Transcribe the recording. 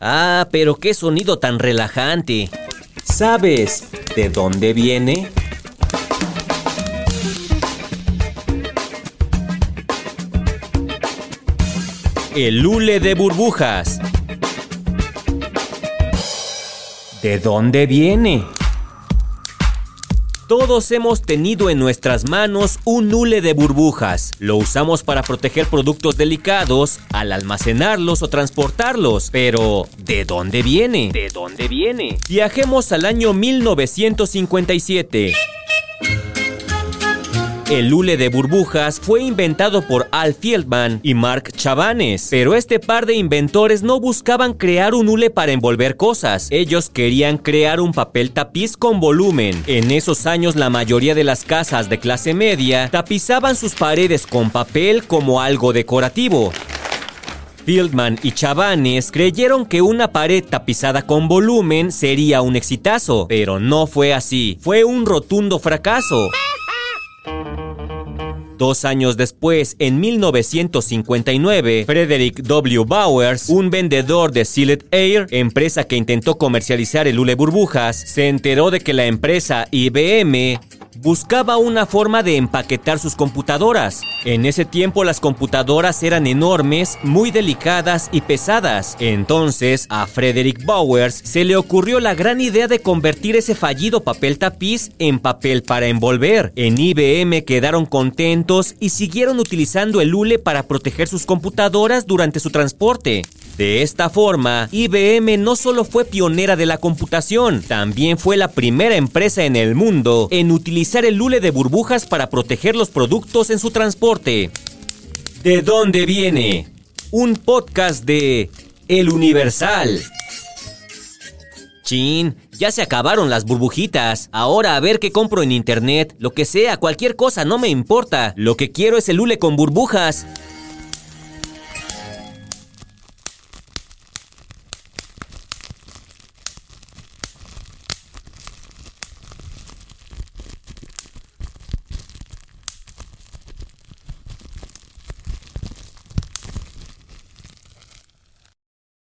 Ah, pero qué sonido tan relajante. ¿Sabes de dónde viene? El hule de burbujas. ¿De dónde viene? Todos hemos tenido en nuestras manos un hule de burbujas. Lo usamos para proteger productos delicados al almacenarlos o transportarlos. Pero, ¿de dónde viene? ¿De dónde viene? Viajemos al año 1957. El hule de burbujas fue inventado por Al Fieldman y Mark Chavanes, pero este par de inventores no buscaban crear un hule para envolver cosas, ellos querían crear un papel tapiz con volumen. En esos años la mayoría de las casas de clase media tapizaban sus paredes con papel como algo decorativo. Fieldman y Chavanes creyeron que una pared tapizada con volumen sería un exitazo, pero no fue así, fue un rotundo fracaso. Dos años después, en 1959, Frederick W. Bowers, un vendedor de Sealed Air, empresa que intentó comercializar el hule burbujas, se enteró de que la empresa IBM buscaba una forma de empaquetar sus computadoras. En ese tiempo las computadoras eran enormes, muy delicadas y pesadas. Entonces a Frederick Bowers se le ocurrió la gran idea de convertir ese fallido papel tapiz en papel para envolver. En IBM quedaron contentos y siguieron utilizando el hule para proteger sus computadoras durante su transporte. De esta forma, IBM no solo fue pionera de la computación, también fue la primera empresa en el mundo en utilizar el hule de burbujas para proteger los productos en su transporte. ¿De dónde viene? Un podcast de El Universal. Chin, ya se acabaron las burbujitas. Ahora a ver qué compro en internet. Lo que sea, cualquier cosa, no me importa. Lo que quiero es el hule con burbujas.